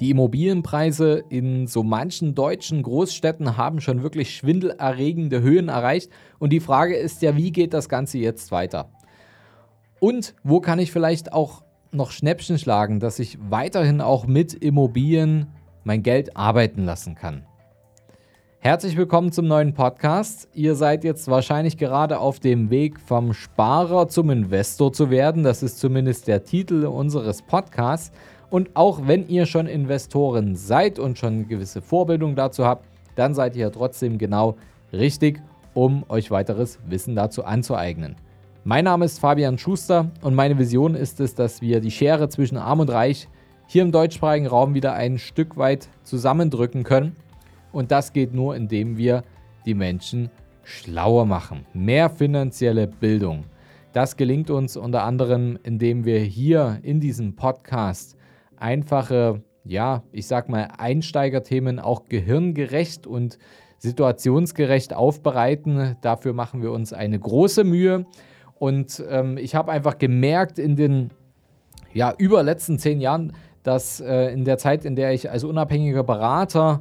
Die Immobilienpreise in so manchen deutschen Großstädten haben schon wirklich schwindelerregende Höhen erreicht. Und die Frage ist ja, wie geht das Ganze jetzt weiter? Und wo kann ich vielleicht auch noch Schnäppchen schlagen, dass ich weiterhin auch mit Immobilien mein Geld arbeiten lassen kann? Herzlich willkommen zum neuen Podcast. Ihr seid jetzt wahrscheinlich gerade auf dem Weg vom Sparer zum Investor zu werden. Das ist zumindest der Titel unseres Podcasts. Und auch wenn ihr schon Investoren seid und schon gewisse Vorbildung dazu habt, dann seid ihr trotzdem genau richtig, um euch weiteres Wissen dazu anzueignen. Mein Name ist Fabian Schuster und meine Vision ist es, dass wir die Schere zwischen Arm und Reich hier im deutschsprachigen Raum wieder ein Stück weit zusammendrücken können. Und das geht nur, indem wir die Menschen schlauer machen. Mehr finanzielle Bildung. Das gelingt uns unter anderem, indem wir hier in diesem Podcast einfache, ja, ich sag mal, Einsteigerthemen auch gehirngerecht und situationsgerecht aufbereiten. Dafür machen wir uns eine große Mühe. Und ähm, ich habe einfach gemerkt in den ja, über letzten zehn Jahren, dass äh, in der Zeit, in der ich als unabhängiger Berater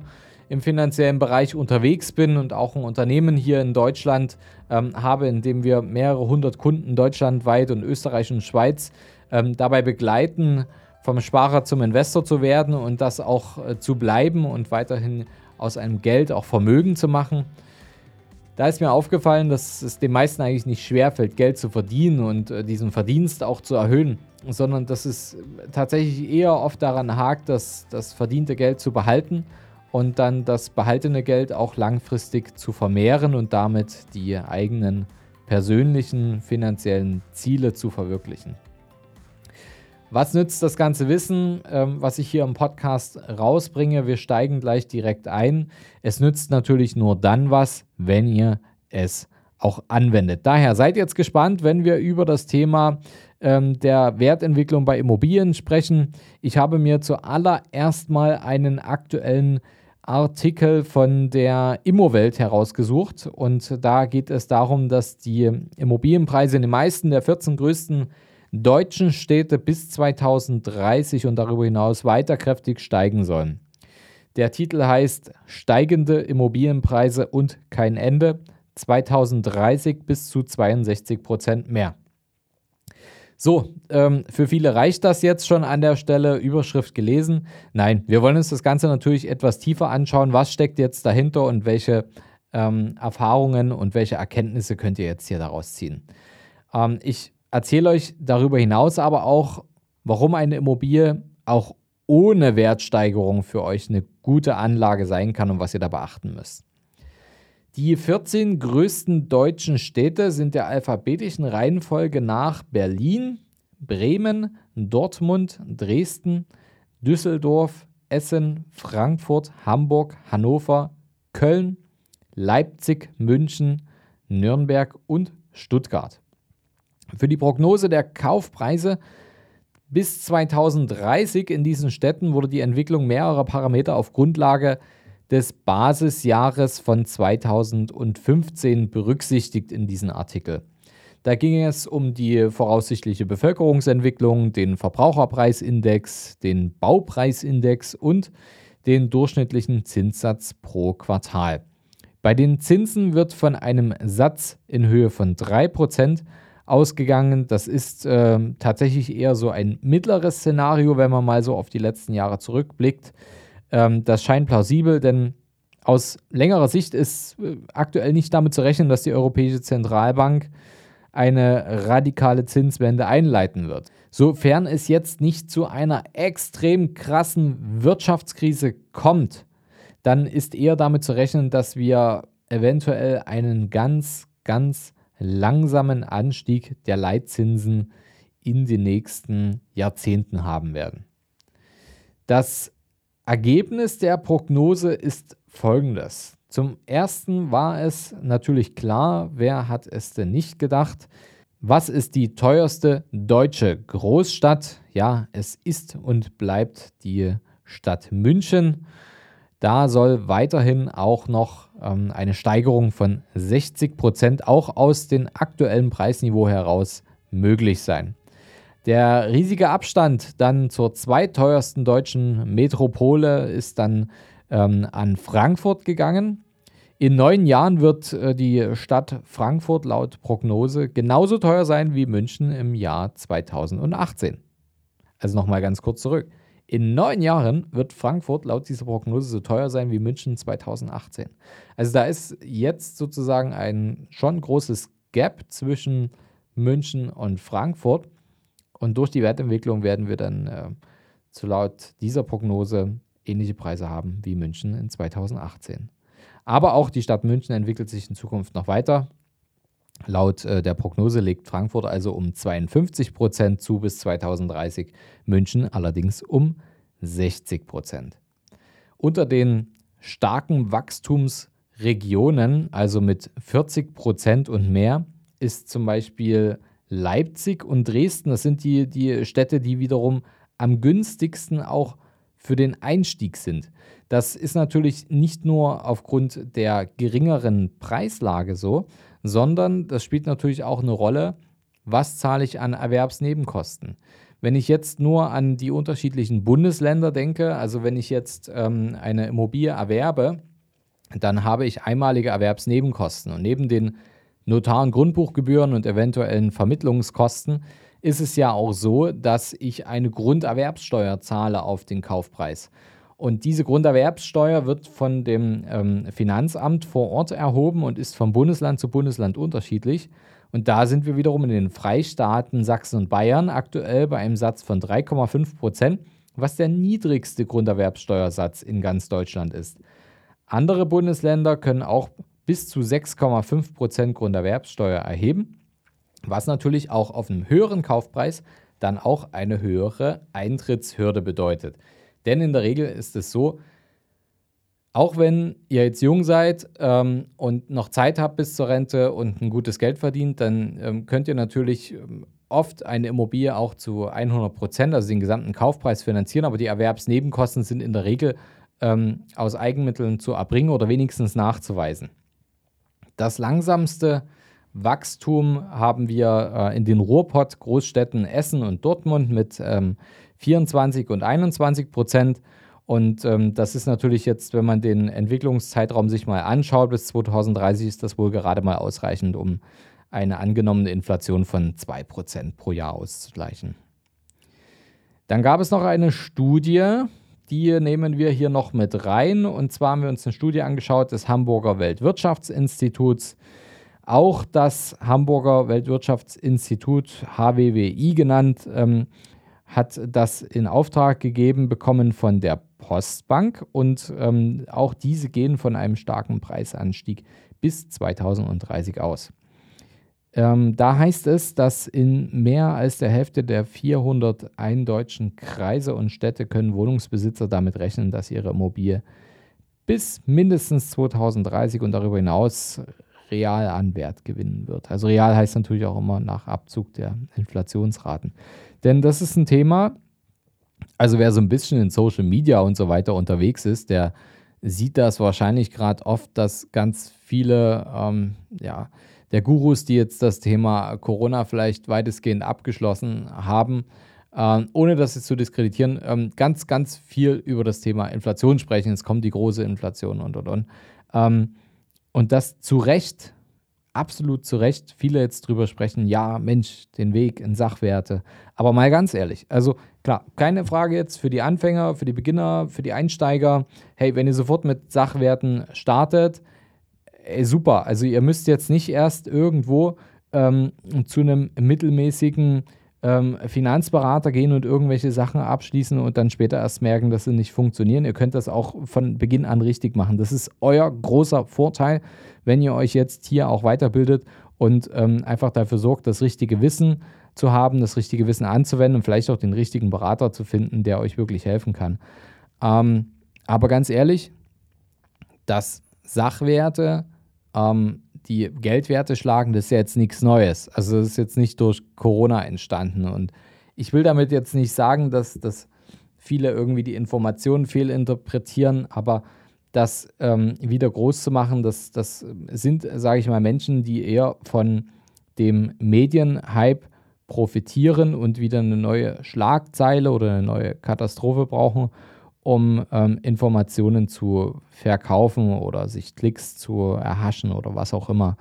im finanziellen Bereich unterwegs bin und auch ein Unternehmen hier in Deutschland ähm, habe, in dem wir mehrere hundert Kunden deutschlandweit und Österreich und Schweiz ähm, dabei begleiten, vom Sparer zum Investor zu werden und das auch äh, zu bleiben und weiterhin aus einem Geld auch Vermögen zu machen. Da ist mir aufgefallen, dass es den meisten eigentlich nicht schwerfällt, Geld zu verdienen und äh, diesen Verdienst auch zu erhöhen, sondern dass es tatsächlich eher oft daran hakt, das, das verdiente Geld zu behalten und dann das behaltene Geld auch langfristig zu vermehren und damit die eigenen persönlichen finanziellen Ziele zu verwirklichen. Was nützt das ganze Wissen, ähm, was ich hier im Podcast rausbringe? Wir steigen gleich direkt ein. Es nützt natürlich nur dann was, wenn ihr es auch anwendet. Daher seid jetzt gespannt, wenn wir über das Thema ähm, der Wertentwicklung bei Immobilien sprechen. Ich habe mir zuallererst mal einen aktuellen Artikel von der Immowelt herausgesucht und da geht es darum, dass die Immobilienpreise in den meisten der 14 größten deutschen Städte bis 2030 und darüber hinaus weiter kräftig steigen sollen. Der Titel heißt Steigende Immobilienpreise und kein Ende 2030 bis zu 62 Prozent mehr. So, ähm, für viele reicht das jetzt schon an der Stelle. Überschrift gelesen. Nein, wir wollen uns das Ganze natürlich etwas tiefer anschauen. Was steckt jetzt dahinter und welche ähm, Erfahrungen und welche Erkenntnisse könnt ihr jetzt hier daraus ziehen? Ähm, ich erzähle euch darüber hinaus aber auch, warum eine Immobilie auch ohne Wertsteigerung für euch eine gute Anlage sein kann und was ihr da beachten müsst. Die 14 größten deutschen Städte sind der alphabetischen Reihenfolge nach Berlin, Bremen, Dortmund, Dresden, Düsseldorf, Essen, Frankfurt, Hamburg, Hannover, Köln, Leipzig, München, Nürnberg und Stuttgart. Für die Prognose der Kaufpreise bis 2030 in diesen Städten wurde die Entwicklung mehrerer Parameter auf Grundlage des Basisjahres von 2015 berücksichtigt in diesem Artikel. Da ging es um die voraussichtliche Bevölkerungsentwicklung, den Verbraucherpreisindex, den Baupreisindex und den durchschnittlichen Zinssatz pro Quartal. Bei den Zinsen wird von einem Satz in Höhe von 3% ausgegangen. Das ist äh, tatsächlich eher so ein mittleres Szenario, wenn man mal so auf die letzten Jahre zurückblickt. Ähm, das scheint plausibel, denn aus längerer Sicht ist äh, aktuell nicht damit zu rechnen, dass die Europäische Zentralbank eine radikale Zinswende einleiten wird. Sofern es jetzt nicht zu einer extrem krassen Wirtschaftskrise kommt, dann ist eher damit zu rechnen, dass wir eventuell einen ganz, ganz langsamen Anstieg der Leitzinsen in den nächsten Jahrzehnten haben werden. Das Ergebnis der Prognose ist folgendes. Zum ersten war es natürlich klar, wer hat es denn nicht gedacht? Was ist die teuerste deutsche Großstadt? Ja, es ist und bleibt die Stadt München. Da soll weiterhin auch noch ähm, eine Steigerung von 60 Prozent auch aus dem aktuellen Preisniveau heraus möglich sein. Der riesige Abstand dann zur zweiteuersten deutschen Metropole ist dann ähm, an Frankfurt gegangen. In neun Jahren wird äh, die Stadt Frankfurt laut Prognose genauso teuer sein wie München im Jahr 2018. Also nochmal ganz kurz zurück. In neun Jahren wird Frankfurt laut dieser Prognose so teuer sein wie München 2018. Also da ist jetzt sozusagen ein schon großes Gap zwischen München und Frankfurt. Und durch die Wertentwicklung werden wir dann äh, zu laut dieser Prognose ähnliche Preise haben wie München in 2018. Aber auch die Stadt München entwickelt sich in Zukunft noch weiter. Laut äh, der Prognose legt Frankfurt also um 52 Prozent zu bis 2030, München allerdings um 60 Prozent. Unter den starken Wachstumsregionen, also mit 40 Prozent und mehr, ist zum Beispiel Leipzig und Dresden. Das sind die, die Städte, die wiederum am günstigsten auch für den Einstieg sind. Das ist natürlich nicht nur aufgrund der geringeren Preislage so, sondern das spielt natürlich auch eine Rolle, was zahle ich an Erwerbsnebenkosten. Wenn ich jetzt nur an die unterschiedlichen Bundesländer denke, also wenn ich jetzt ähm, eine Immobilie erwerbe, dann habe ich einmalige Erwerbsnebenkosten. Und neben den Notar- und Grundbuchgebühren und eventuellen Vermittlungskosten ist es ja auch so, dass ich eine Grunderwerbssteuer zahle auf den Kaufpreis. Und diese Grunderwerbssteuer wird von dem ähm, Finanzamt vor Ort erhoben und ist vom Bundesland zu Bundesland unterschiedlich. Und da sind wir wiederum in den Freistaaten Sachsen und Bayern aktuell bei einem Satz von 3,5 Prozent, was der niedrigste Grunderwerbssteuersatz in ganz Deutschland ist. Andere Bundesländer können auch bis zu 6,5 Prozent Grunderwerbssteuer erheben, was natürlich auch auf einem höheren Kaufpreis dann auch eine höhere Eintrittshürde bedeutet. Denn in der Regel ist es so, auch wenn ihr jetzt jung seid ähm, und noch Zeit habt bis zur Rente und ein gutes Geld verdient, dann ähm, könnt ihr natürlich ähm, oft eine Immobilie auch zu 100 Prozent, also den gesamten Kaufpreis finanzieren, aber die Erwerbsnebenkosten sind in der Regel ähm, aus Eigenmitteln zu erbringen oder wenigstens nachzuweisen. Das langsamste Wachstum haben wir äh, in den Ruhrpott-Großstädten Essen und Dortmund mit ähm, 24 und 21 Prozent. Und ähm, das ist natürlich jetzt, wenn man den Entwicklungszeitraum sich mal anschaut, bis 2030 ist das wohl gerade mal ausreichend, um eine angenommene Inflation von 2% pro Jahr auszugleichen. Dann gab es noch eine Studie, die nehmen wir hier noch mit rein. Und zwar haben wir uns eine Studie angeschaut des Hamburger Weltwirtschaftsinstituts. Auch das Hamburger Weltwirtschaftsinstitut, HWWI genannt, ähm, hat das in Auftrag gegeben bekommen von der Postbank und ähm, auch diese gehen von einem starken Preisanstieg bis 2030 aus. Ähm, da heißt es, dass in mehr als der Hälfte der 401 deutschen Kreise und Städte können Wohnungsbesitzer damit rechnen, dass ihre Immobilie bis mindestens 2030 und darüber hinaus real an Wert gewinnen wird. Also real heißt natürlich auch immer nach Abzug der Inflationsraten. Denn das ist ein Thema, also wer so ein bisschen in Social Media und so weiter unterwegs ist, der sieht das wahrscheinlich gerade oft, dass ganz viele ähm, ja, der Gurus, die jetzt das Thema Corona vielleicht weitestgehend abgeschlossen haben, äh, ohne das jetzt zu diskreditieren, ähm, ganz, ganz viel über das Thema Inflation sprechen. Es kommt die große Inflation und und und. Und das zu Recht, absolut zu Recht, viele jetzt drüber sprechen, ja, Mensch, den Weg in Sachwerte. Aber mal ganz ehrlich, also klar, keine Frage jetzt für die Anfänger, für die Beginner, für die Einsteiger. Hey, wenn ihr sofort mit Sachwerten startet, ey, super. Also ihr müsst jetzt nicht erst irgendwo ähm, zu einem mittelmäßigen ähm, Finanzberater gehen und irgendwelche Sachen abschließen und dann später erst merken, dass sie nicht funktionieren. Ihr könnt das auch von Beginn an richtig machen. Das ist euer großer Vorteil, wenn ihr euch jetzt hier auch weiterbildet und ähm, einfach dafür sorgt, das richtige Wissen zu haben, das richtige Wissen anzuwenden und vielleicht auch den richtigen Berater zu finden, der euch wirklich helfen kann. Ähm, aber ganz ehrlich, dass Sachwerte ähm, die Geldwerte schlagen, das ist ja jetzt nichts Neues. Also das ist jetzt nicht durch Corona entstanden. Und ich will damit jetzt nicht sagen, dass, dass viele irgendwie die Informationen fehlinterpretieren, aber das ähm, wieder groß zu machen, das, das sind, sage ich mal, Menschen, die eher von dem Medienhype profitieren und wieder eine neue Schlagzeile oder eine neue Katastrophe brauchen, um ähm, Informationen zu verkaufen oder sich Klicks zu erhaschen oder was auch immer.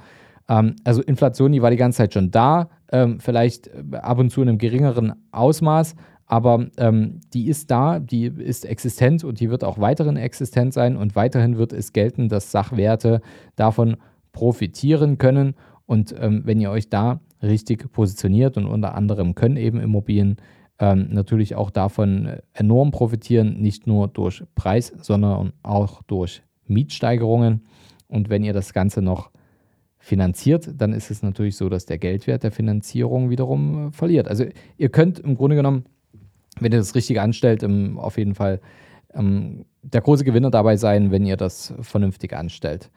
Ähm, also Inflation, die war die ganze Zeit schon da, ähm, vielleicht ab und zu in einem geringeren Ausmaß, aber ähm, die ist da, die ist existent und die wird auch weiterhin existent sein und weiterhin wird es gelten, dass Sachwerte davon profitieren können. Und ähm, wenn ihr euch da richtig positioniert und unter anderem können eben Immobilien ähm, natürlich auch davon enorm profitieren, nicht nur durch Preis, sondern auch durch Mietsteigerungen. Und wenn ihr das Ganze noch finanziert, dann ist es natürlich so, dass der Geldwert der Finanzierung wiederum äh, verliert. Also ihr könnt im Grunde genommen, wenn ihr das richtig anstellt, ähm, auf jeden Fall ähm, der große Gewinner dabei sein, wenn ihr das vernünftig anstellt.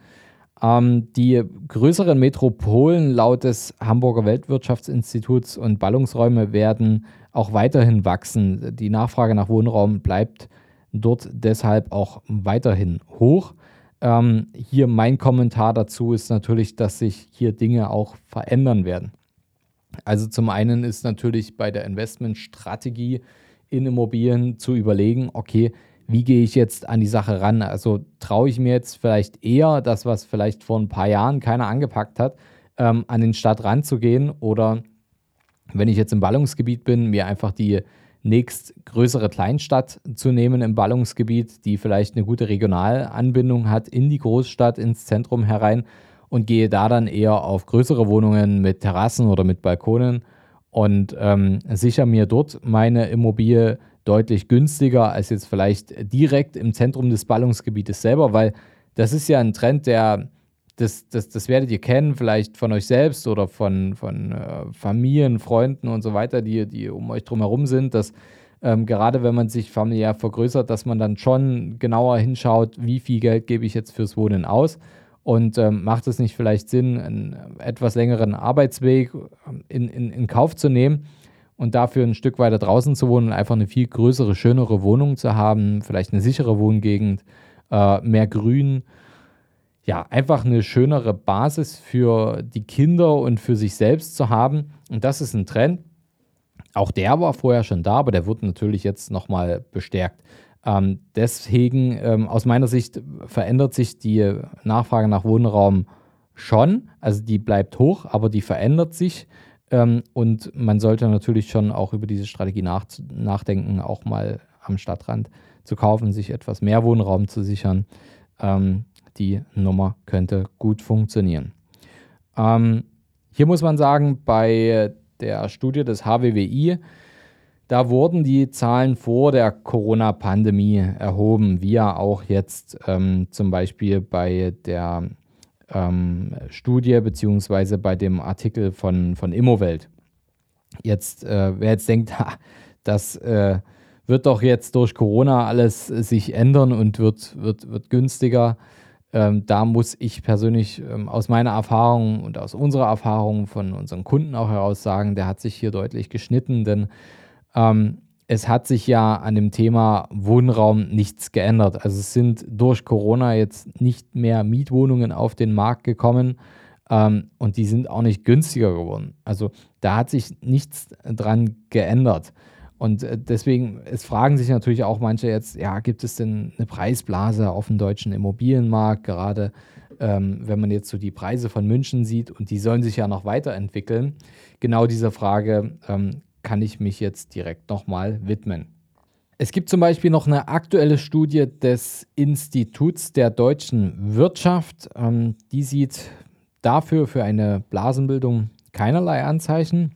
Ähm, die größeren Metropolen laut des Hamburger Weltwirtschaftsinstituts und Ballungsräume werden auch weiterhin wachsen. Die Nachfrage nach Wohnraum bleibt dort deshalb auch weiterhin hoch. Ähm, hier mein Kommentar dazu ist natürlich, dass sich hier Dinge auch verändern werden. Also zum einen ist natürlich bei der Investmentstrategie in Immobilien zu überlegen, okay, wie gehe ich jetzt an die Sache ran? Also traue ich mir jetzt vielleicht eher das, was vielleicht vor ein paar Jahren keiner angepackt hat, ähm, an den Stadt ranzugehen oder wenn ich jetzt im Ballungsgebiet bin, mir einfach die nächstgrößere Kleinstadt zu nehmen im Ballungsgebiet, die vielleicht eine gute Regionalanbindung hat in die Großstadt, ins Zentrum herein und gehe da dann eher auf größere Wohnungen mit Terrassen oder mit Balkonen und ähm, sichere mir dort meine Immobilie deutlich günstiger als jetzt vielleicht direkt im Zentrum des Ballungsgebietes selber, weil das ist ja ein Trend, der, das, das, das werdet ihr kennen, vielleicht von euch selbst oder von, von äh, Familien, Freunden und so weiter, die, die um euch drumherum sind, dass ähm, gerade wenn man sich familiär vergrößert, dass man dann schon genauer hinschaut, wie viel Geld gebe ich jetzt fürs Wohnen aus und ähm, macht es nicht vielleicht Sinn, einen etwas längeren Arbeitsweg ähm, in, in, in Kauf zu nehmen und dafür ein Stück weiter draußen zu wohnen und einfach eine viel größere, schönere Wohnung zu haben, vielleicht eine sichere Wohngegend, äh, mehr Grün. Ja, einfach eine schönere Basis für die Kinder und für sich selbst zu haben. Und das ist ein Trend. Auch der war vorher schon da, aber der wird natürlich jetzt nochmal bestärkt. Ähm, deswegen, ähm, aus meiner Sicht, verändert sich die Nachfrage nach Wohnraum schon. Also die bleibt hoch, aber die verändert sich. Ähm, und man sollte natürlich schon auch über diese Strategie nach, nachdenken, auch mal am Stadtrand zu kaufen, sich etwas mehr Wohnraum zu sichern. Ähm, die Nummer könnte gut funktionieren. Ähm, hier muss man sagen, bei der Studie des HWWI, da wurden die Zahlen vor der Corona-Pandemie erhoben, wie ja auch jetzt ähm, zum Beispiel bei der ähm, Studie beziehungsweise bei dem Artikel von, von Immowelt. Jetzt, äh, wer jetzt denkt, ha, das äh, wird doch jetzt durch Corona alles sich ändern und wird, wird, wird günstiger. Ähm, da muss ich persönlich ähm, aus meiner Erfahrung und aus unserer Erfahrung von unseren Kunden auch heraus sagen, der hat sich hier deutlich geschnitten, denn ähm, es hat sich ja an dem Thema Wohnraum nichts geändert. Also es sind durch Corona jetzt nicht mehr Mietwohnungen auf den Markt gekommen ähm, und die sind auch nicht günstiger geworden. Also da hat sich nichts dran geändert. Und äh, deswegen, es fragen sich natürlich auch manche jetzt, ja, gibt es denn eine Preisblase auf dem deutschen Immobilienmarkt, gerade ähm, wenn man jetzt so die Preise von München sieht und die sollen sich ja noch weiterentwickeln. Genau diese Frage ähm, kann ich mich jetzt direkt nochmal widmen. Es gibt zum Beispiel noch eine aktuelle Studie des Instituts der deutschen Wirtschaft. Ähm, die sieht dafür für eine Blasenbildung keinerlei Anzeichen.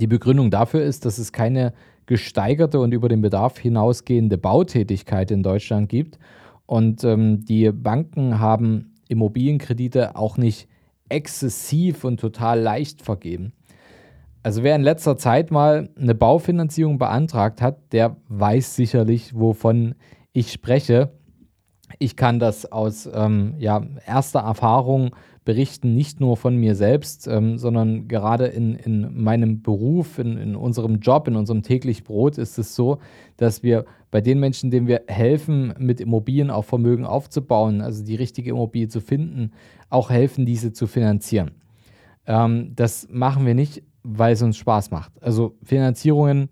Die Begründung dafür ist, dass es keine gesteigerte und über den Bedarf hinausgehende Bautätigkeit in Deutschland gibt. Und ähm, die Banken haben Immobilienkredite auch nicht exzessiv und total leicht vergeben. Also wer in letzter Zeit mal eine Baufinanzierung beantragt hat, der weiß sicherlich, wovon ich spreche. Ich kann das aus ähm, ja, erster Erfahrung berichten, nicht nur von mir selbst, ähm, sondern gerade in, in meinem Beruf, in, in unserem Job, in unserem täglichen Brot ist es so, dass wir bei den Menschen, denen wir helfen, mit Immobilien auch Vermögen aufzubauen, also die richtige Immobilie zu finden, auch helfen, diese zu finanzieren. Ähm, das machen wir nicht weil es uns Spaß macht. Also Finanzierungen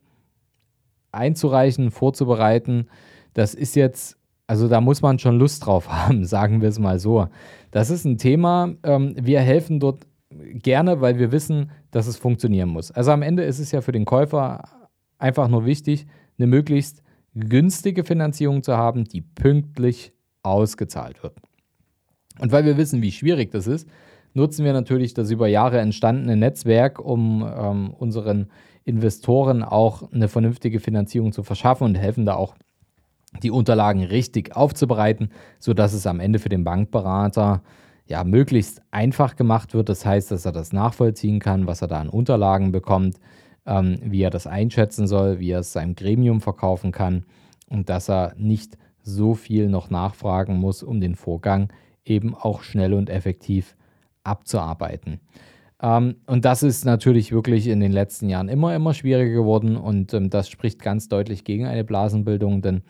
einzureichen, vorzubereiten, das ist jetzt, also da muss man schon Lust drauf haben, sagen wir es mal so. Das ist ein Thema, ähm, wir helfen dort gerne, weil wir wissen, dass es funktionieren muss. Also am Ende ist es ja für den Käufer einfach nur wichtig, eine möglichst günstige Finanzierung zu haben, die pünktlich ausgezahlt wird. Und weil wir wissen, wie schwierig das ist, nutzen wir natürlich das über Jahre entstandene Netzwerk, um ähm, unseren Investoren auch eine vernünftige Finanzierung zu verschaffen und helfen da auch die Unterlagen richtig aufzubereiten, sodass es am Ende für den Bankberater ja möglichst einfach gemacht wird. Das heißt, dass er das nachvollziehen kann, was er da an Unterlagen bekommt, ähm, wie er das einschätzen soll, wie er es seinem Gremium verkaufen kann und dass er nicht so viel noch nachfragen muss, um den Vorgang eben auch schnell und effektiv abzuarbeiten. Ähm, und das ist natürlich wirklich in den letzten Jahren immer, immer schwieriger geworden und ähm, das spricht ganz deutlich gegen eine Blasenbildung, denn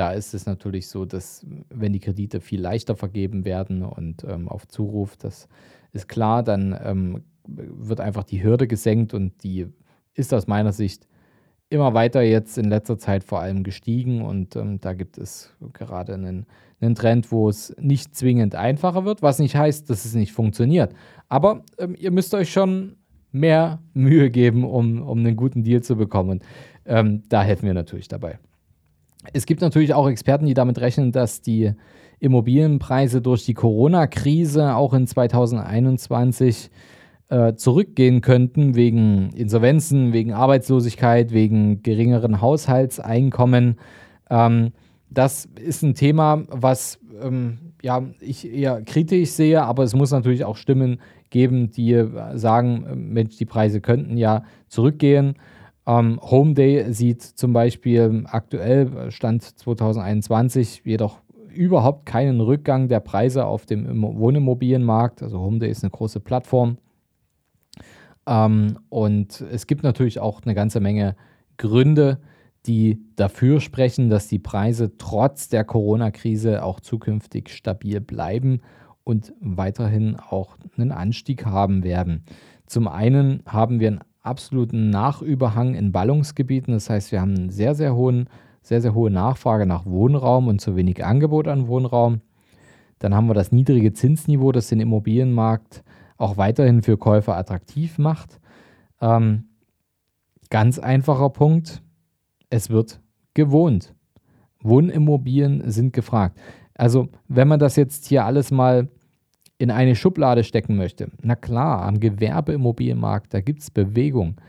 da ist es natürlich so, dass wenn die Kredite viel leichter vergeben werden und ähm, auf Zuruf, das ist klar, dann ähm, wird einfach die Hürde gesenkt und die ist aus meiner Sicht immer weiter jetzt in letzter Zeit vor allem gestiegen und ähm, da gibt es gerade einen, einen, Trend, wo es nicht zwingend einfacher wird, was nicht heißt, dass es nicht funktioniert. Aber ähm, ihr müsst euch schon mehr Mühe geben, um, um einen guten Deal zu bekommen. Ähm, da helfen wir natürlich dabei. Es gibt natürlich auch Experten, die damit rechnen, dass die Immobilienpreise durch die Corona-Krise auch in 2021 äh, zurückgehen könnten wegen Insolvenzen, wegen Arbeitslosigkeit, wegen geringeren Haushaltseinkommen. Ähm, das ist ein Thema, was ähm, ja, ich eher kritisch sehe, aber es muss natürlich auch Stimmen geben, die sagen, äh, Mensch, die Preise könnten ja zurückgehen. Ähm, Home Day sieht zum Beispiel aktuell, Stand 2021, jedoch überhaupt keinen Rückgang der Preise auf dem Wohnimmobilienmarkt. Also Home Day ist eine große Plattform, ähm, und es gibt natürlich auch eine ganze Menge Gründe, die dafür sprechen, dass die Preise trotz der Corona-Krise auch zukünftig stabil bleiben und weiterhin auch einen Anstieg haben werden. Zum einen haben wir einen absoluten Nachüberhang in Ballungsgebieten, das heißt, wir haben einen sehr, sehr hohen, sehr, sehr hohe Nachfrage nach Wohnraum und zu wenig Angebot an Wohnraum. Dann haben wir das niedrige Zinsniveau, das den Immobilienmarkt auch weiterhin für Käufer attraktiv macht. Ähm, ganz einfacher Punkt, es wird gewohnt. Wohnimmobilien sind gefragt. Also wenn man das jetzt hier alles mal in eine Schublade stecken möchte, na klar, am Gewerbeimmobilienmarkt, da gibt es Bewegung,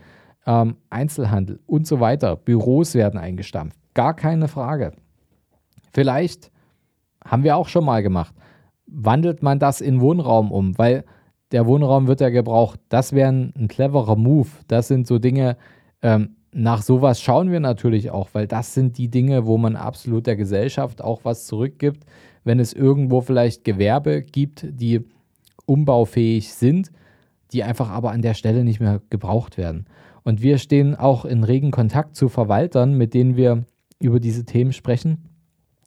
ähm, Einzelhandel und so weiter, Büros werden eingestampft, gar keine Frage. Vielleicht haben wir auch schon mal gemacht, wandelt man das in Wohnraum um, weil der Wohnraum wird ja gebraucht. Das wäre ein, cleverer Move. Das sind so Dinge, ähm, nach sowas schauen wir natürlich auch, weil das sind die Dinge, wo man absolut der Gesellschaft auch was zurückgibt. Wenn es irgendwo vielleicht Gewerbe gibt, die umbaufähig sind, die einfach aber an der Stelle nicht mehr gebraucht werden. Und wir stehen auch in regen Kontakt zu Verwaltern, mit denen wir über diese Themen sprechen.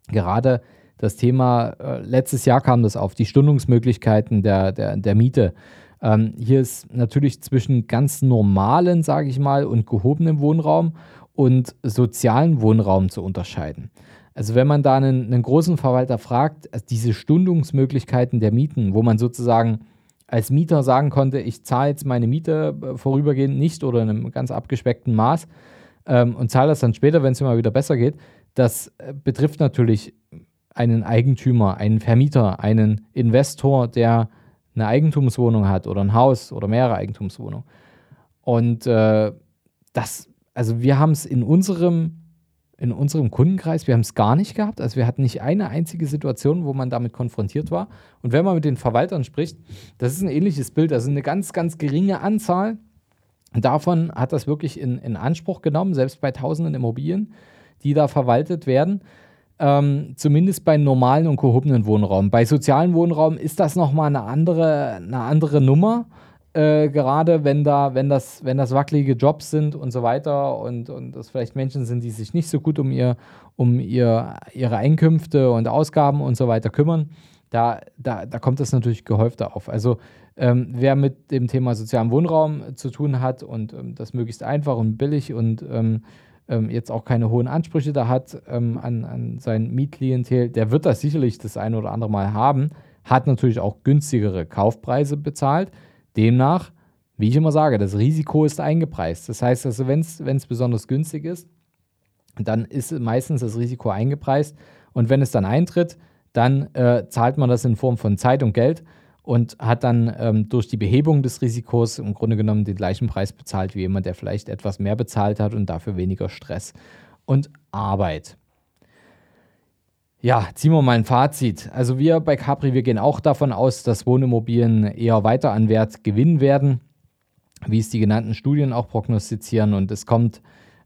Gerade das Thema, äh, letztes Jahr kam das auf, die Stundungsmöglichkeiten der, der, der Miete. Ähm, hier ist natürlich zwischen ganz normalen, sage ich mal, und gehobenem Wohnraum und sozialen Wohnraum zu unterscheiden. Also wenn man da einen, einen großen Verwalter fragt, also diese Stundungsmöglichkeiten der Mieten, wo man sozusagen als Mieter sagen konnte, ich zahle jetzt meine Miete äh, vorübergehend nicht oder in einem ganz abgespeckten Maß ähm, und zahle das dann später, wenn es mir mal wieder besser geht, das äh, betrifft natürlich einen Eigentümer, einen Vermieter, einen Investor, der eine Eigentumswohnung hat oder ein Haus oder mehrere Eigentumswohnungen. Und äh, das, also wir haben es in unserem, in unserem Kundenkreis, wir haben es gar nicht gehabt. Also wir hatten nicht eine einzige Situation, wo man damit konfrontiert war. Und wenn man mit den Verwaltern spricht, das ist ein ähnliches Bild. Also eine ganz, ganz geringe Anzahl davon hat das wirklich in, in Anspruch genommen, selbst bei tausenden Immobilien, die da verwaltet werden. Ähm, zumindest bei normalen und gehobenen Wohnraum. Bei sozialen Wohnraum ist das nochmal eine andere, eine andere Nummer. Äh, gerade wenn da, wenn das, wenn das wackelige Jobs sind und so weiter und, und das vielleicht Menschen sind, die sich nicht so gut um ihr, um ihr, ihre Einkünfte und Ausgaben und so weiter kümmern, da, da, da kommt das natürlich gehäufter auf. Also ähm, wer mit dem Thema sozialen Wohnraum zu tun hat und ähm, das möglichst einfach und billig und ähm, ähm jetzt auch keine hohen Ansprüche da hat ähm, an, an sein Mietklientel, der wird das sicherlich das eine oder andere Mal haben, hat natürlich auch günstigere Kaufpreise bezahlt. Demnach, wie ich immer sage, das Risiko ist eingepreist. Das heißt also, wenn es besonders günstig ist, dann ist meistens das Risiko eingepreist. Und wenn es dann eintritt, dann äh, zahlt man das in Form von Zeit und Geld und hat dann ähm, durch die Behebung des Risikos im Grunde genommen den gleichen Preis bezahlt wie jemand, der vielleicht etwas mehr bezahlt hat und dafür weniger Stress und Arbeit. Ja, ziehen wir mal ein Fazit. Also wir bei Capri, wir gehen auch davon aus, dass Wohnimmobilien eher weiter an Wert gewinnen werden, wie es die genannten Studien auch prognostizieren. Und es kommt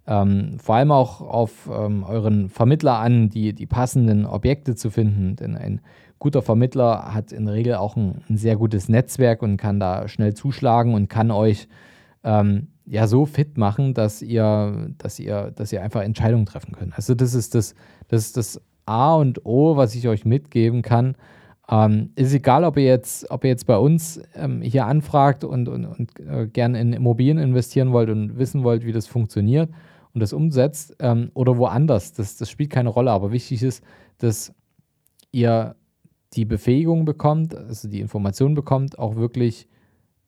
ähm, vor allem auch auf ähm, euren Vermittler an, die, die passenden Objekte zu finden. Denn ein guter Vermittler hat in der Regel auch ein, ein sehr gutes Netzwerk und kann da schnell zuschlagen und kann euch ähm, ja so fit machen, dass ihr, dass ihr, dass ihr einfach Entscheidungen treffen könnt. Also das ist das, das ist das A und O, was ich euch mitgeben kann. Ähm, ist egal, ob ihr jetzt, ob ihr jetzt bei uns ähm, hier anfragt und, und, und äh, gerne in Immobilien investieren wollt und wissen wollt, wie das funktioniert und das umsetzt ähm, oder woanders. Das, das spielt keine Rolle, aber wichtig ist, dass ihr die Befähigung bekommt, also die Information bekommt, auch wirklich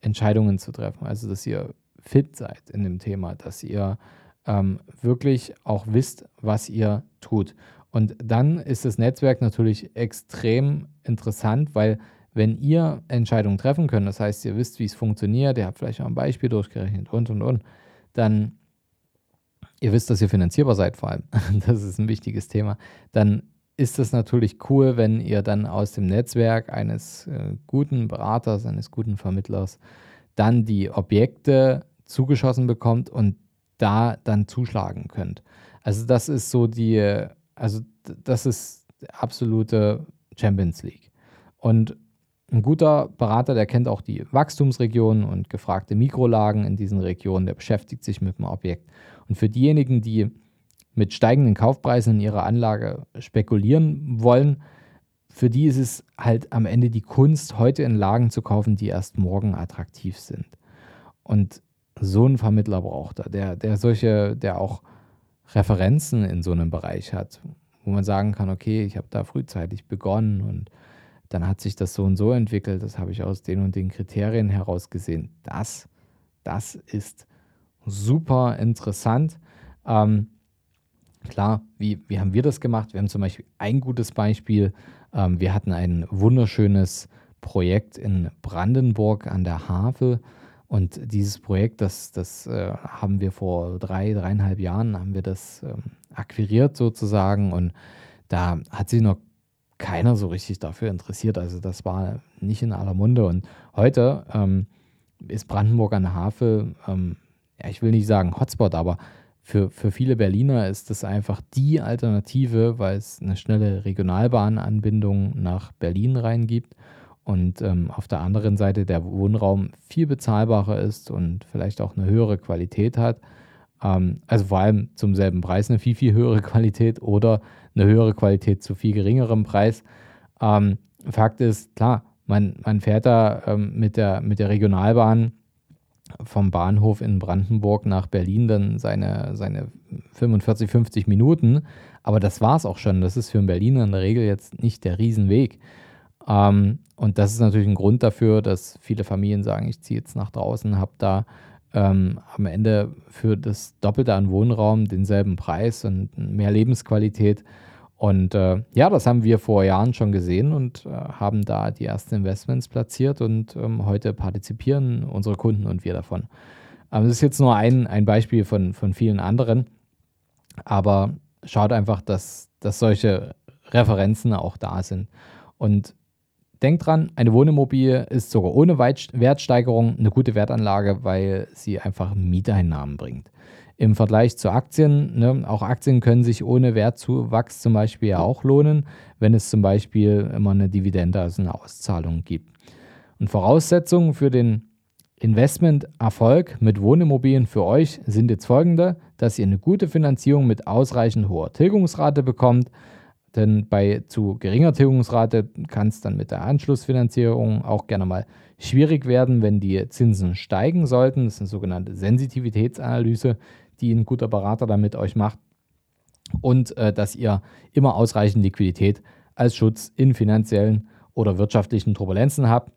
Entscheidungen zu treffen. Also, dass ihr fit seid in dem Thema, dass ihr ähm, wirklich auch wisst, was ihr tut. Und dann ist das Netzwerk natürlich extrem interessant, weil wenn ihr Entscheidungen treffen könnt, das heißt, ihr wisst, wie es funktioniert, ihr habt vielleicht auch ein Beispiel durchgerechnet und und und, dann ihr wisst, dass ihr finanzierbar seid vor allem, das ist ein wichtiges Thema, dann ist es natürlich cool, wenn ihr dann aus dem Netzwerk eines äh, guten Beraters, eines guten Vermittlers dann die Objekte zugeschossen bekommt und da dann zuschlagen könnt. Also das ist so die, also das ist absolute Champions League. Und ein guter Berater, der kennt auch die Wachstumsregionen und gefragte Mikrolagen in diesen Regionen, der beschäftigt sich mit dem Objekt. Und für diejenigen, die mit steigenden Kaufpreisen in ihrer Anlage spekulieren wollen, für die ist es halt am Ende die Kunst, heute in Lagen zu kaufen, die erst morgen attraktiv sind. Und so einen Vermittler braucht er, der, der solche, der auch Referenzen in so einem Bereich hat, wo man sagen kann, okay, ich habe da frühzeitig begonnen und dann hat sich das so und so entwickelt, das habe ich aus den und den Kriterien heraus gesehen. Das, das ist super interessant. Ähm, klar, wie, wie haben wir das gemacht? Wir haben zum Beispiel ein gutes Beispiel. Ähm, wir hatten ein wunderschönes Projekt in Brandenburg an der Havel. Und dieses Projekt, das, das äh, haben wir vor drei, dreieinhalb Jahren, haben wir das ähm, akquiriert sozusagen. Und da hat sich noch keiner so richtig dafür interessiert. Also das war nicht in aller Munde. Und heute ähm, ist Brandenburg an der Havel ähm, ja, ich will nicht sagen Hotspot, aber für, für viele Berliner ist das einfach die Alternative, weil es eine schnelle Regionalbahnanbindung nach Berlin rein gibt und ähm, auf der anderen Seite der Wohnraum viel bezahlbarer ist und vielleicht auch eine höhere Qualität hat. Ähm, also vor allem zum selben Preis eine viel, viel höhere Qualität oder eine höhere Qualität zu viel geringerem Preis. Ähm, Fakt ist, klar, man, man fährt da ähm, mit, der, mit der Regionalbahn vom Bahnhof in Brandenburg nach Berlin dann seine, seine 45, 50 Minuten. Aber das war es auch schon. Das ist für einen Berliner in der Regel jetzt nicht der Riesenweg. Ähm, und das ist natürlich ein Grund dafür, dass viele Familien sagen, ich ziehe jetzt nach draußen, habe da ähm, am Ende für das Doppelte an Wohnraum denselben Preis und mehr Lebensqualität. Und äh, ja, das haben wir vor Jahren schon gesehen und äh, haben da die ersten Investments platziert und ähm, heute partizipieren unsere Kunden und wir davon. Aber das ist jetzt nur ein, ein Beispiel von, von vielen anderen. Aber schaut einfach, dass, dass solche Referenzen auch da sind. Und denkt dran, eine Wohnimmobilie ist sogar ohne Wertsteigerung eine gute Wertanlage, weil sie einfach Mieteinnahmen bringt im Vergleich zu Aktien. Ne? Auch Aktien können sich ohne Wertzuwachs zum Beispiel ja auch lohnen, wenn es zum Beispiel immer eine Dividende, also eine Auszahlung gibt. Und Voraussetzungen für den Investmenterfolg mit Wohnimmobilien für euch sind jetzt folgende, dass ihr eine gute Finanzierung mit ausreichend hoher Tilgungsrate bekommt, denn bei zu geringer Tilgungsrate kann es dann mit der Anschlussfinanzierung auch gerne mal schwierig werden, wenn die Zinsen steigen sollten. Das ist eine sogenannte Sensitivitätsanalyse, die ein guter Berater dann mit euch macht. Und äh, dass ihr immer ausreichend Liquidität als Schutz in finanziellen oder wirtschaftlichen Turbulenzen habt,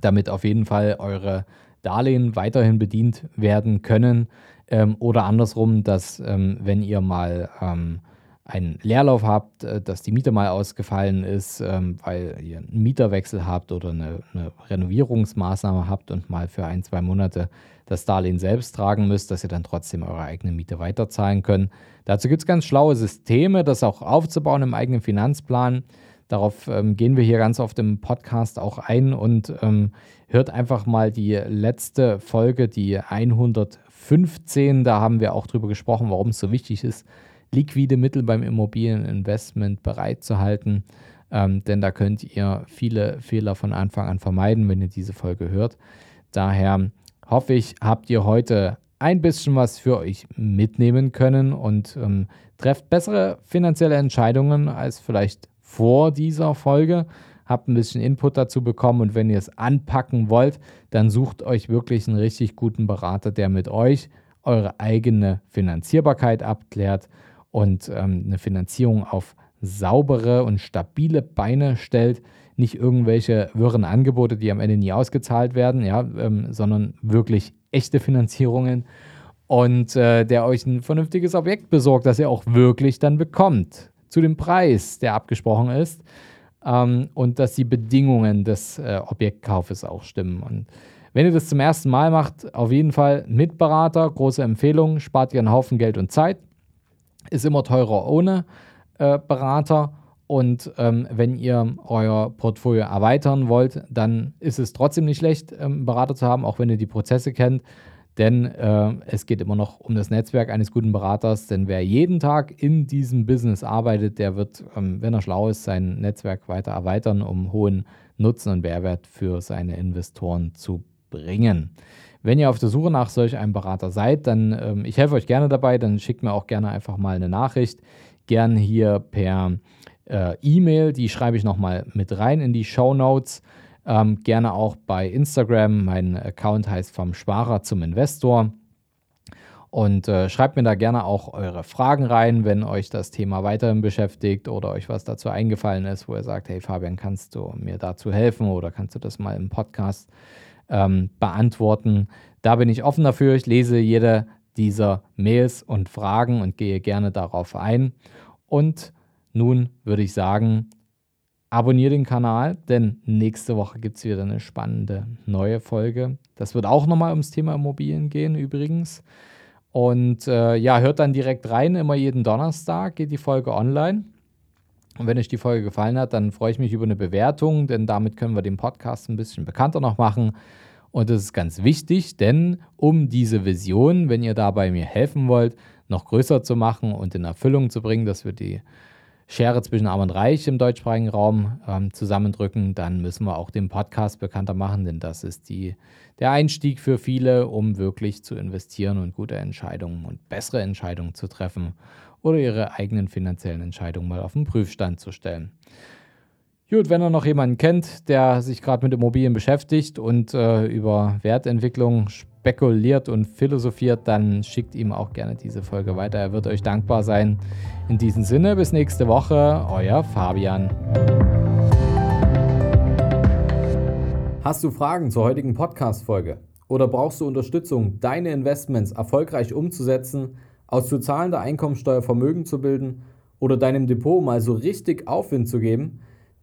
damit auf jeden Fall eure Darlehen weiterhin bedient werden können. Ähm, oder andersrum, dass ähm, wenn ihr mal ähm, einen Leerlauf habt, äh, dass die Miete mal ausgefallen ist, ähm, weil ihr einen Mieterwechsel habt oder eine, eine, Renovierungsmaßnahme habt und mal für ein, zwei Monate das Darlehen selbst tragen müsst, dass ihr dann trotzdem eure eigene Miete weiterzahlen könnt. Dazu gibt es ganz schlaue Systeme, das auch aufzubauen im eigenen Finanzplan. Darauf ähm, gehen wir hier ganz oft im Podcast auch ein und ähm, hört einfach mal die letzte Folge, die 115. Da haben wir auch drüber gesprochen, warum es so wichtig ist, liquide Mittel beim Immobilieninvestment bereitzuhalten. Ähm, denn da könnt ihr viele Fehler von Anfang an vermeiden, wenn ihr diese Folge hört. Daher hoffe ich, habt ihr heute ein bisschen was für euch mitnehmen können und ähm, trefft bessere finanzielle Entscheidungen als vielleicht vor dieser Folge. Habt ein bisschen Input dazu bekommen und wenn ihr es anpacken wollt, dann sucht euch wirklich einen richtig guten Berater, der mit euch eure eigene Finanzierbarkeit abklärt und ähm, eine Finanzierung auf saubere und stabile Beine stellt. Nicht irgendwelche wirren Angebote, die am Ende nie ausgezahlt werden, ja, ähm, sondern wirklich echte Finanzierungen und äh, der euch ein vernünftiges Objekt besorgt, das ihr auch wirklich dann bekommt zu dem Preis, der abgesprochen ist ähm, und dass die Bedingungen des äh, Objektkaufes auch stimmen. Und wenn ihr das zum ersten Mal macht, auf jeden Fall mit Berater, große Empfehlung, spart ihr einen Haufen Geld und Zeit, ist immer teurer ohne äh, Berater. Und ähm, wenn ihr euer Portfolio erweitern wollt, dann ist es trotzdem nicht schlecht, ähm, Berater zu haben, auch wenn ihr die Prozesse kennt. Denn äh, es geht immer noch um das Netzwerk eines guten Beraters. Denn wer jeden Tag in diesem Business arbeitet, der wird, ähm, wenn er schlau ist, sein Netzwerk weiter erweitern, um hohen Nutzen und Mehrwert für seine Investoren zu bringen. Wenn ihr auf der Suche nach solch einem Berater seid, dann ähm, ich helfe euch gerne dabei, dann schickt mir auch gerne einfach mal eine Nachricht. Gern hier per äh, E-Mail, die schreibe ich nochmal mit rein in die Show Notes. Ähm, gerne auch bei Instagram. Mein Account heißt vom Sparer zum Investor. Und äh, schreibt mir da gerne auch eure Fragen rein, wenn euch das Thema weiterhin beschäftigt oder euch was dazu eingefallen ist, wo ihr sagt, hey Fabian, kannst du mir dazu helfen oder kannst du das mal im Podcast ähm, beantworten. Da bin ich offen dafür. Ich lese jede dieser Mails und Fragen und gehe gerne darauf ein. Und nun würde ich sagen, Abonniere den Kanal, denn nächste Woche gibt es wieder eine spannende neue Folge. Das wird auch nochmal ums Thema Immobilien gehen, übrigens. Und äh, ja, hört dann direkt rein. Immer jeden Donnerstag geht die Folge online. Und wenn euch die Folge gefallen hat, dann freue ich mich über eine Bewertung, denn damit können wir den Podcast ein bisschen bekannter noch machen. Und das ist ganz wichtig, denn um diese Vision, wenn ihr dabei mir helfen wollt, noch größer zu machen und in Erfüllung zu bringen, dass wir die Schere zwischen Arm und Reich im deutschsprachigen Raum ähm, zusammendrücken, dann müssen wir auch den Podcast bekannter machen, denn das ist die, der Einstieg für viele, um wirklich zu investieren und gute Entscheidungen und bessere Entscheidungen zu treffen oder ihre eigenen finanziellen Entscheidungen mal auf den Prüfstand zu stellen. Gut, wenn ihr noch jemanden kennt, der sich gerade mit Immobilien beschäftigt und äh, über Wertentwicklung spekuliert und philosophiert, dann schickt ihm auch gerne diese Folge weiter. Er wird euch dankbar sein. In diesem Sinne, bis nächste Woche, euer Fabian. Hast du Fragen zur heutigen Podcast-Folge? Oder brauchst du Unterstützung, deine Investments erfolgreich umzusetzen, aus zu zahlender Einkommensteuer Vermögen zu bilden oder deinem Depot mal so richtig Aufwind zu geben?